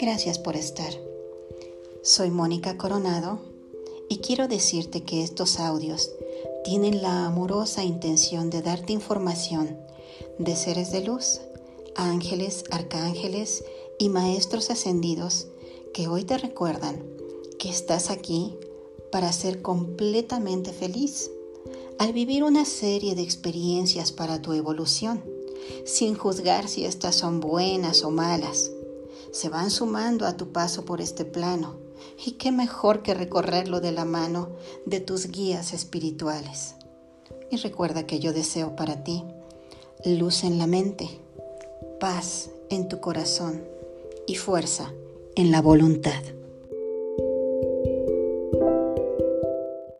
Gracias por estar. Soy Mónica Coronado y quiero decirte que estos audios tienen la amorosa intención de darte información de seres de luz, ángeles, arcángeles y maestros ascendidos que hoy te recuerdan que estás aquí para ser completamente feliz al vivir una serie de experiencias para tu evolución, sin juzgar si estas son buenas o malas. Se van sumando a tu paso por este plano, y qué mejor que recorrerlo de la mano de tus guías espirituales. Y recuerda que yo deseo para ti luz en la mente, paz en tu corazón y fuerza en la voluntad.